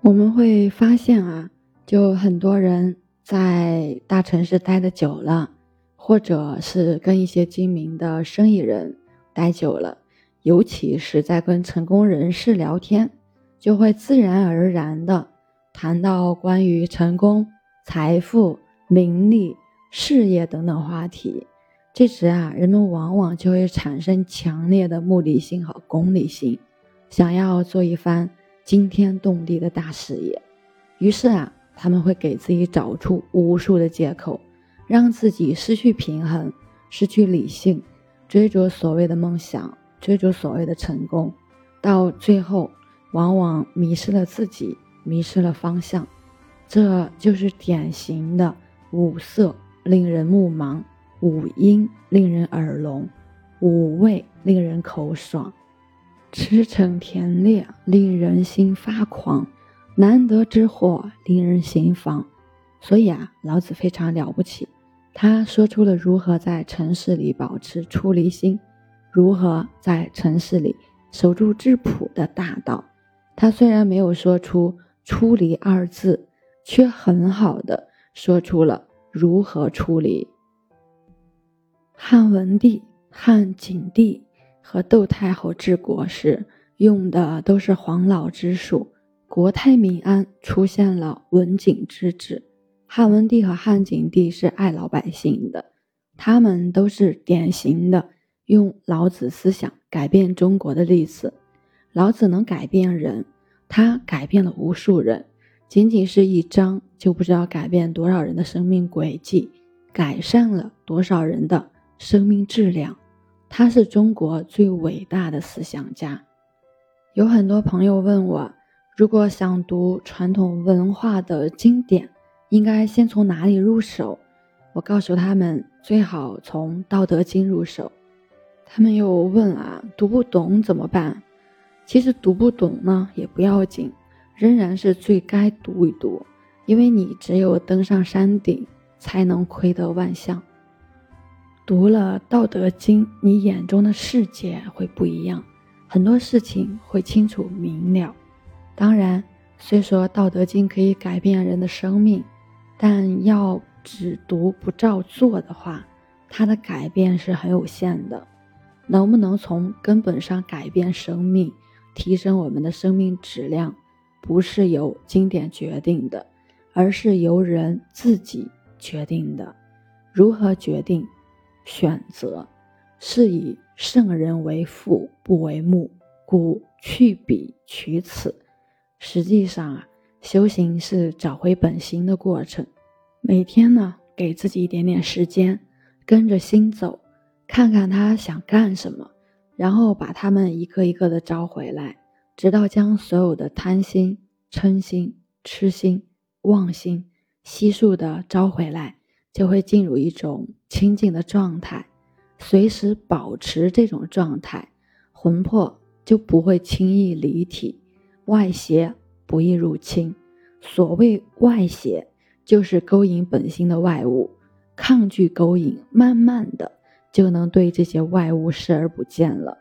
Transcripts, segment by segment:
我们会发现啊，就很多人在大城市待的久了，或者是跟一些精明的生意人待久了，尤其是在跟成功人士聊天，就会自然而然的谈到关于成功、财富、名利、事业等等话题。这时啊，人们往往就会产生强烈的目的性和功利性，想要做一番惊天动地的大事业。于是啊，他们会给自己找出无数的借口，让自己失去平衡，失去理性，追逐所谓的梦想，追逐所谓的成功，到最后往往迷失了自己，迷失了方向。这就是典型的五色令人目盲。五音令人耳聋，五味令人口爽，驰骋田猎令人心发狂，难得之货令人心慌。所以啊，老子非常了不起，他说出了如何在城市里保持出离心，如何在城市里守住质朴的大道。他虽然没有说出“出离”二字，却很好的说出了如何出离。汉文帝、汉景帝和窦太后治国时用的都是黄老之术，国泰民安，出现了文景之治。汉文帝和汉景帝是爱老百姓的，他们都是典型的用老子思想改变中国的例子。老子能改变人，他改变了无数人，仅仅是一章就不知道改变多少人的生命轨迹，改善了多少人的。生命质量，他是中国最伟大的思想家。有很多朋友问我，如果想读传统文化的经典，应该先从哪里入手？我告诉他们，最好从《道德经》入手。他们又问啊，读不懂怎么办？其实读不懂呢也不要紧，仍然是最该读一读，因为你只有登上山顶，才能窥得万象。读了《道德经》，你眼中的世界会不一样，很多事情会清楚明了。当然，虽说《道德经》可以改变人的生命，但要只读不照做的话，它的改变是很有限的。能不能从根本上改变生命，提升我们的生命质量，不是由经典决定的，而是由人自己决定的。如何决定？选择是以圣人为父，不为目，故去彼取此。实际上啊，修行是找回本心的过程。每天呢，给自己一点点时间，跟着心走，看看他想干什么，然后把他们一个一个的招回来，直到将所有的贪心、嗔心、痴心、妄心悉数的招回来。就会进入一种清净的状态，随时保持这种状态，魂魄就不会轻易离体，外邪不易入侵。所谓外邪，就是勾引本心的外物，抗拒勾引，慢慢的就能对这些外物视而不见了。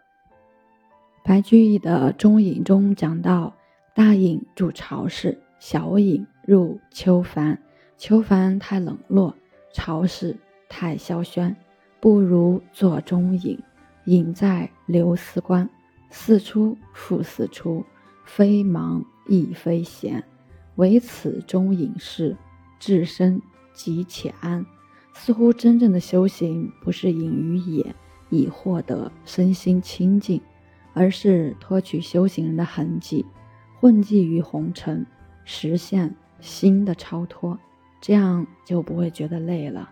白居易的《中隐》中讲到：大隐住巢室，小隐入秋帆。秋帆太冷落。朝事太萧轩，不如坐中隐。隐在留思观，四出复四出，非忙亦非闲，唯此中隐士，置身即且安。似乎真正的修行不是隐于野以获得身心清净，而是脱去修行人的痕迹，混迹于红尘，实现心的超脱。这样就不会觉得累了。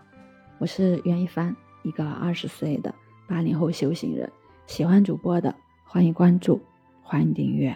我是袁一帆，一个二十岁的八零后修行人。喜欢主播的，欢迎关注，欢迎订阅。